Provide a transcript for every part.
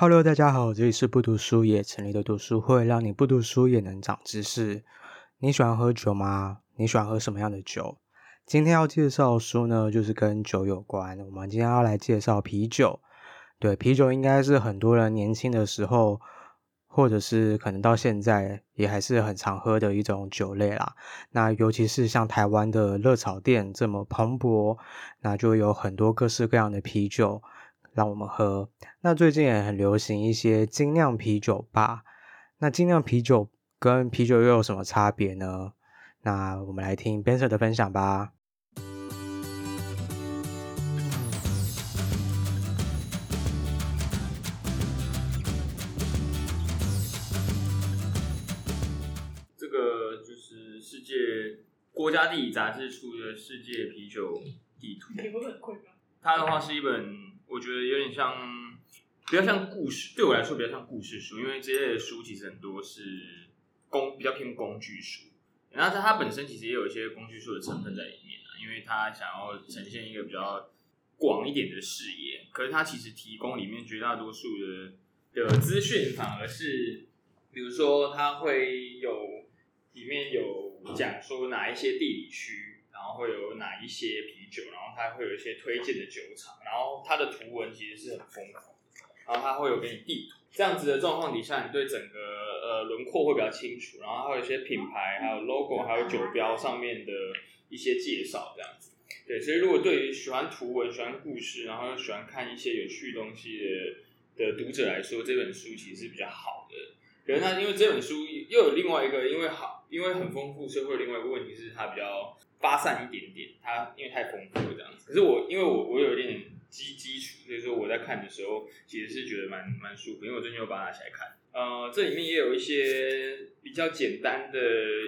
Hello，大家好，这里是不读书也成立的读书会，让你不读书也能长知识。你喜欢喝酒吗？你喜欢喝什么样的酒？今天要介绍的书呢，就是跟酒有关。我们今天要来介绍啤酒。对，啤酒应该是很多人年轻的时候，或者是可能到现在也还是很常喝的一种酒类啦。那尤其是像台湾的热炒店这么蓬勃，那就有很多各式各样的啤酒让我们喝。那最近也很流行一些精酿啤酒吧。那精酿啤酒跟啤酒又有什么差别呢？那我们来听 Benson 的分享吧。这个就是世界国家地理杂志出的世界啤酒地图，它的话是一本，我觉得有点像，比较像故事，对我来说比较像故事书，因为这类的书其实很多是工，比较偏工具书，然后它它本身其实也有一些工具书的成分在里面啊，因为它想要呈现一个比较广一点的视野，可是它其实提供里面绝大多数的的资讯反而是，比如说它会有。里面有讲说哪一些地理区，然后会有哪一些啤酒，然后它会有一些推荐的酒厂，然后它的图文其实是很丰富，然后它会有给你地图，这样子的状况底下，你对整个呃轮廓会比较清楚，然后还有一些品牌，还有 logo，还有酒标上面的一些介绍，这样子。对，所以如果对于喜欢图文、喜欢故事，然后又喜欢看一些有趣东西的的读者来说，这本书其实是比较好的。可是它因为这本书又有另外一个，因为好。因为很丰富，所以会有另外一个问题是它比较发散一点点。它因为太丰富了这样子。可是我因为我我有一点基基础，所以说我在看的时候其实是觉得蛮蛮舒服。因为我最近又把它拿起来看。呃，这里面也有一些比较简单的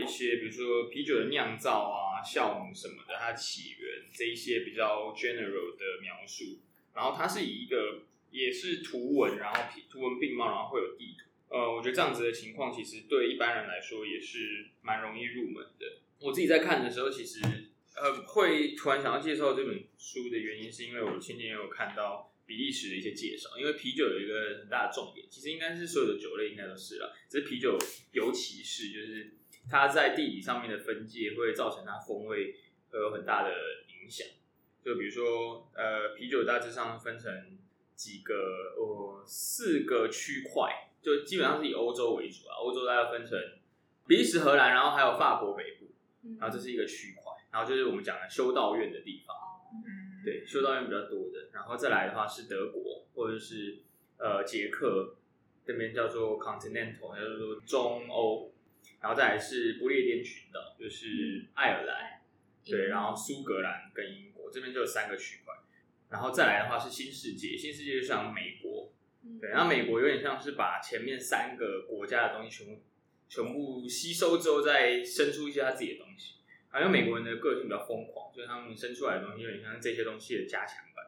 一些，比如说啤酒的酿造啊、酵母什么的，它起源这一些比较 general 的描述。然后它是以一个也是图文，然后图文并茂，然后会有地图。呃，我觉得这样子的情况，其实对一般人来说也是蛮容易入门的。我自己在看的时候，其实呃会突然想要介绍这本书的原因，是因为我前年有看到比利时的一些介绍。因为啤酒有一个很大的重点，其实应该是所有的酒类应该都是啦，只是啤酒尤其是就是它在地理上面的分界会造成它风味会有很大的影响。就比如说呃，啤酒大致上分成几个呃四个区块。就基本上是以欧洲为主啊，欧洲大概分成比利时、荷兰，然后还有法国北部，然后这是一个区块，然后就是我们讲的修道院的地方，对，修道院比较多的，然后再来的话是德国或者是呃捷克这边叫做 Continental，叫做中欧，然后再来是不列颠群岛，就是爱尔兰，对，然后苏格兰跟英国这边就有三个区块，然后再来的话是新世界，新世界就像美国。对，然后美国有点像是把前面三个国家的东西全部全部吸收之后，再生出一些他自己的东西。好像美国人的个性比较疯狂，所以他们生出来的东西有点像这些东西的加强版。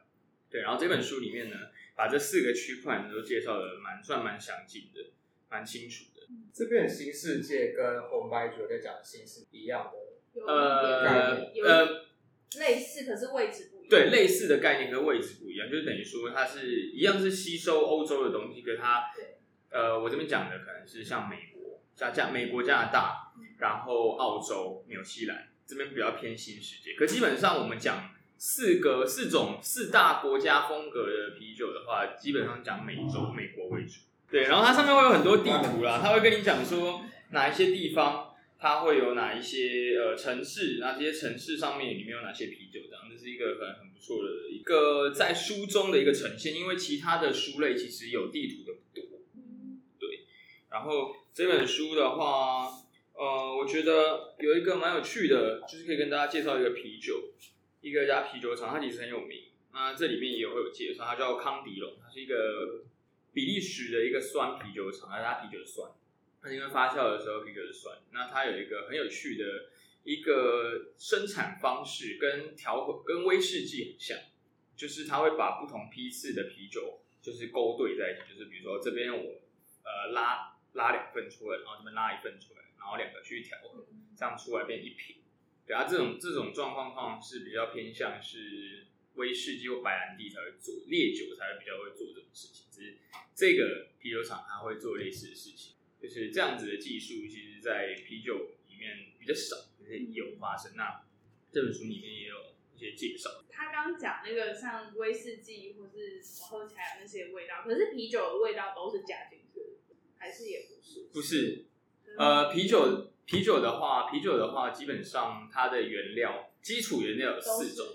对，然后这本书里面呢，把这四个区块都介绍的蛮算蛮详尽的，蛮清楚的。这边新世界跟红白酒在讲的新是一样的，呃呃，类似，可是位置。对，类似的概念跟位置不一样，就是等于说它是一样是吸收欧洲的东西，可是它，呃，我这边讲的可能是像美国、加加美国、加拿大，然后澳洲、纽西兰这边比较偏新世界。可基本上我们讲四个四种四大国家风格的啤酒的话，基本上讲美洲、美国为主。对，然后它上面会有很多地图啦，它会跟你讲说哪一些地方。它会有哪一些呃城市？那这些城市上面里面有哪些啤酒？这样，这是一个很很不错的一个在书中的一个呈现。因为其他的书类其实有地图的不多，对。然后这本书的话，呃，我觉得有一个蛮有趣的，就是可以跟大家介绍一个啤酒，一个家啤酒厂，它其实很有名。那这里面也会有介绍，它叫康迪龙，它是一个比利时的一个酸啤酒厂，它啤酒的酸。它因为发酵的时候啤酒是酸，那它有一个很有趣的一个生产方式，跟调和跟威士忌很像，就是它会把不同批次的啤酒就是勾兑在一起，就是比如说这边我呃拉拉两份出来，然后这边拉一份出来，然后两个去调和，这样出来变一瓶。对啊，这种这种状况况是比较偏向是威士忌或白兰地才会做，烈酒才会比较会做这种事情。只是这个啤酒厂它会做类似的事情，就是这样子的技术，其实在啤酒里面比较少，可是也有发生。那这本书里面也有一些介绍。他刚刚讲那个像威士忌或是什么喝起来的那些味道，可是啤酒的味道都是加进去的，还是也不是？不是，呃，啤酒啤酒的话，啤酒的话，基本上它的原料基础原料有四种，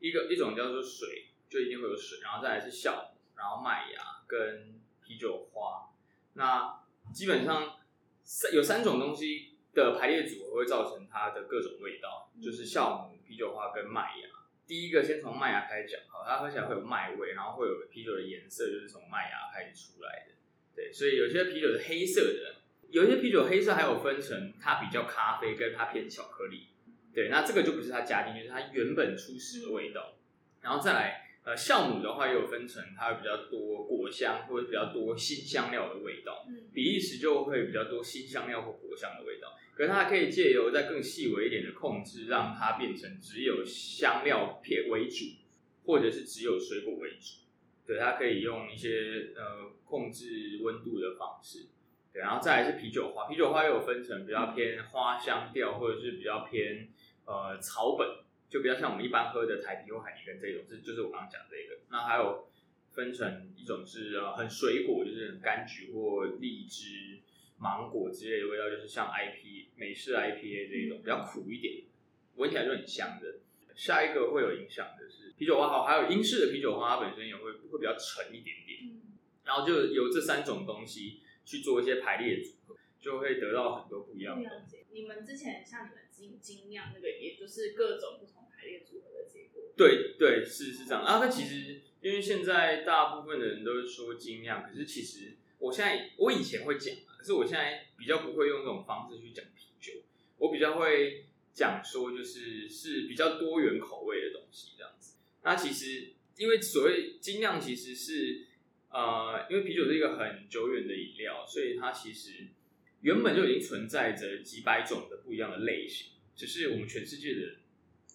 一个一种叫做水，就一定会有水，然后再来是酵母，然后麦芽跟啤酒花。那基本上三有三种东西的排列组合会造成它的各种味道，就是酵母、啤酒花跟麦芽。第一个先从麦芽开始讲，好，它喝起来会有麦味，然后会有啤酒的颜色，就是从麦芽开始出来的。对，所以有些啤酒是黑色的，有些啤酒黑色还有分成它比较咖啡跟它偏巧克力。对，那这个就不是它加进去，是它原本初始的味道。然后再来，呃，酵母的话也有分成，它会比较多果香或者比较多新香料的味道。比利时就会比较多新香料或果香的味道。可是它还可以借由再更细微一点的控制，让它变成只有香料片为主，或者是只有水果为主。对，它可以用一些呃控制温度的方式。对，然后再来是啤酒花，啤酒花又有分成比较偏花香调，或者是比较偏呃草本，就比较像我们一般喝的台啤或海尼根这种，是就是我刚刚讲的这个。那还有分成一种是呃很水果，就是柑橘或荔枝。芒果之类的味道，就是像 IP 美式 IPA 这一种比较苦一点，闻起来就很香的。下一个会有影响的是啤酒花，好，还有英式的啤酒花，它本身也会会比较沉一点点。然后就有这三种东西去做一些排列组合，就会得到很多不一样的东西。你们之前像你们精精酿那个，也就是各种。对对，是是这样啊。那其实因为现在大部分的人都是说精酿，可是其实我现在我以前会讲。可是我现在比较不会用这种方式去讲啤酒，我比较会讲说就是是比较多元口味的东西这样子。那其实因为所谓精酿其实是呃，因为啤酒是一个很久远的饮料，所以它其实原本就已经存在着几百种的不一样的类型，只是我们全世界的人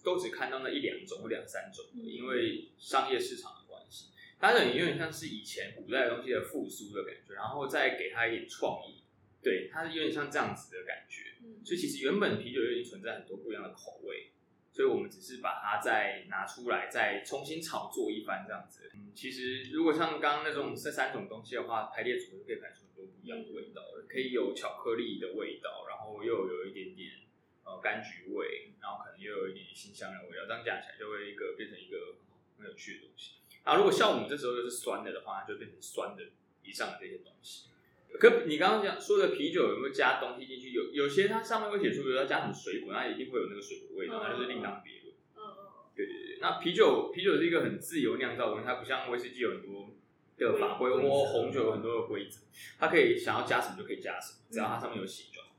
都只看到那一两种或两三种，因为商业市场的关系。它等于有点像是以前古代的东西的复苏的感觉，然后再给它一点创意，对，它是有点像这样子的感觉。所以其实原本啤酒就已经存在很多不一样的口味，所以我们只是把它再拿出来，再重新炒作一番这样子。嗯，其实如果像刚刚那种这三种东西的话，排列组合可以排出很多不一样的味道，可以有巧克力的味道，然后又有一点点呃柑橘味，然后可能又有一点点辛香的味道，这样加起来就会一个变成一个很有趣的东西。然后，如果酵母这时候又是酸的的话，它就变成酸的以上的这些东西。可你刚刚讲说的啤酒有没有加东西进去？有有些它上面会写出，比如要加什么水果，那一定会有那个水果味道，那就是另当别论。嗯嗯。对对对，那啤酒啤酒是一个很自由酿造的，它不像威士忌有很多的法规，或红酒有很多的规则，它可以想要加什么就可以加什么，只要它上面有写就好。大致这样子。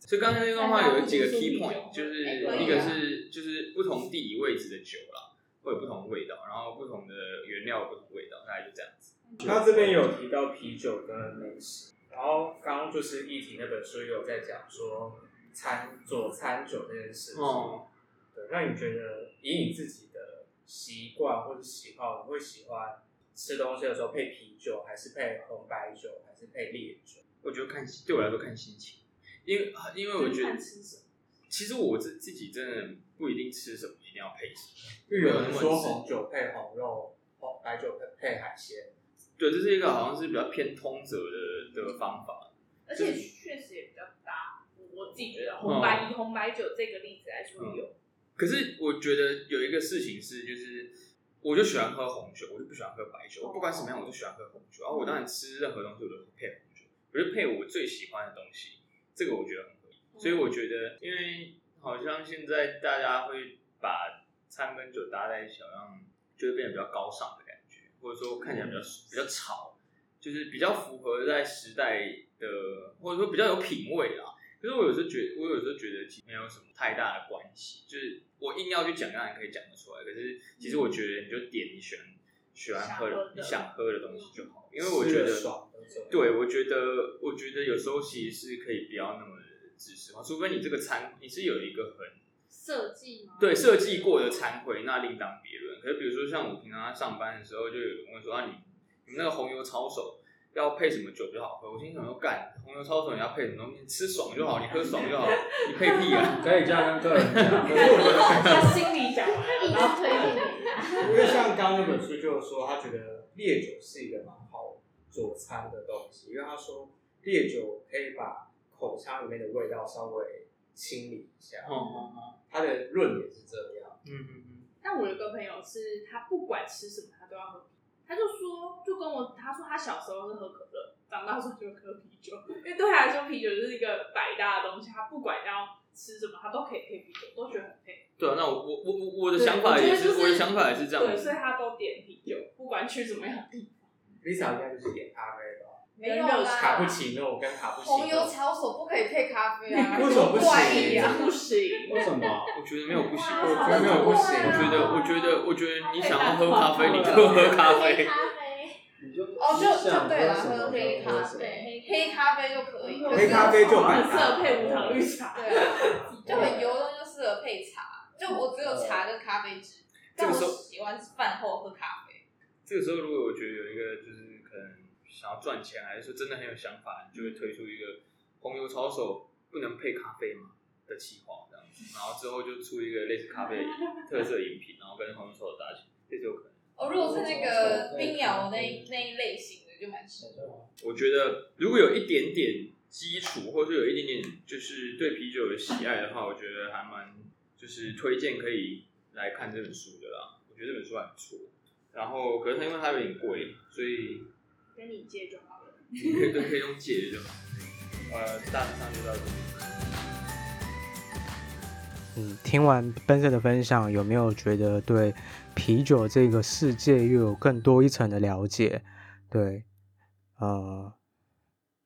所以刚才那段话有几个 key point，就是一个是就是不同地理位置的酒啦。会有不同的味道，然后不同的原料不同的味道，大概就这样子。他这边有提到啤酒跟美食，然后刚刚就是议题那本书有在讲说餐佐餐酒这件事情。哦。对，那你觉得以你自己的习惯或者喜好，你会喜欢吃东西的时候配啤酒，还是配红白酒，还是配烈酒？我觉得看对我来说看心情，因为因为我觉得其实我自自己真的不一定吃什么。一定要配什么？有人说红酒配红肉，红白酒配配海鲜。对，这是一个好像是比较偏通则的的方法。而且确实也比较搭。我自己觉得红白以红白酒这个例子来说有。可是我觉得有一个事情是，就是我就喜欢喝红酒，我就不喜欢喝白酒。我不管什么样，我就喜欢喝红酒。然后我当然吃任何东西，我都配红酒，我就配我最喜欢的东西。这个我觉得很合理。所以我觉得，因为好像现在大家会。把餐跟酒搭在一起，好像就会变得比较高尚的感觉，或者说看起来比较比较潮，就是比较符合在时代的，或者说比较有品味啦。可是我有时候觉得，我有时候觉得其实没有什么太大的关系，就是我硬要去讲，当然可以讲得出来。可是其实我觉得，你就点你喜欢喜欢喝的、你想喝的东西就好，因为我觉得，对，我觉得，我觉得有时候其实是可以不要那么自私化，除非你这个餐你是有一个很。设计吗？对，设计过的惭愧那另当别论。可是比如说像我平常在上班的时候，就有人问说啊，你你们那个红油抄手要配什么酒就好喝？我心想说干，红油抄手你要配什么东西？吃爽就好，你喝爽就好，你配屁啊！可以这样跟客人讲。可是我觉得他心里讲完了，然后推荐给因为像刚刚那本书就是说，他觉得烈酒是一个蛮好佐餐的东西，因为他说烈酒可以把口腔里面的味道稍微清理一下。哦哦哦，他的论点是这样。嗯嗯嗯。但我有个朋友是，他不管吃什么，他都要喝。他就说，就跟我他说，他小时候是喝可乐，长大之后就喝啤酒，因为对他来说，啤酒就是一个百搭的东西。他不管要吃什么，他都可以配啤酒，都觉得。对啊，那我我我我我的想法也是，我，就是、我的想法也是这样。对，所以他都点啤酒，不管去什么样的地方。Lisa 应该就是点咖啡吧。没有啦，卡布奇诺跟卡布奇诺。红油抄手不可以配咖啡啊？为什么不行？不行？为什么？我觉得没有不行，我觉得没有不行。我觉得，我觉得，我觉得你想要喝咖啡，你就喝咖啡。你就哦，就就对了，喝黑咖啡，黑咖啡就可以。黑咖啡就很适合配无糖绿茶。对啊，就很油的就适合配茶。就我只有茶跟咖啡汁，但我喜欢饭后喝咖啡。这个时候，如果我觉得有一个就是可能。想要赚钱，还是说真的很有想法，你就会推出一个红油抄手不能配咖啡嘛的企划这样子，然后之后就出一个类似咖啡特色饮品，然后跟红油抄手搭起来，这就有可能。哦，如果是那个冰摇那那一类型的，就蛮适合。我觉得如果有一点点基础，或者有一点点就是对啤酒的喜爱的话，我觉得还蛮就是推荐可以来看这本书的啦。我觉得这本书还不错，然后可是它因为它有点贵，所以。跟你借就好了，你可以跟可以用借的就好。呃，大致上就到这里。嗯，听完 Benson 的分享，有没有觉得对啤酒这个世界又有更多一层的了解？对，呃，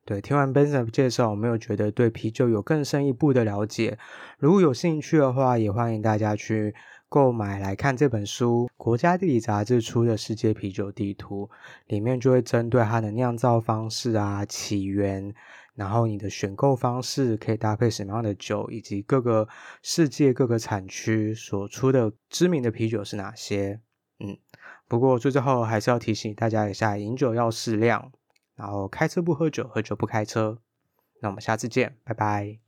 对，听完 Benson 的介绍，有没有觉得对啤酒有更深一步的了解？如果有兴趣的话，也欢迎大家去。购买来看这本书，国家地理杂志出的世界啤酒地图里面就会针对它的酿造方式啊、起源，然后你的选购方式可以搭配什么样的酒，以及各个世界各个产区所出的知名的啤酒是哪些。嗯，不过最最后还是要提醒大家一下，饮酒要适量，然后开车不喝酒，喝酒不开车。那我们下次见，拜拜。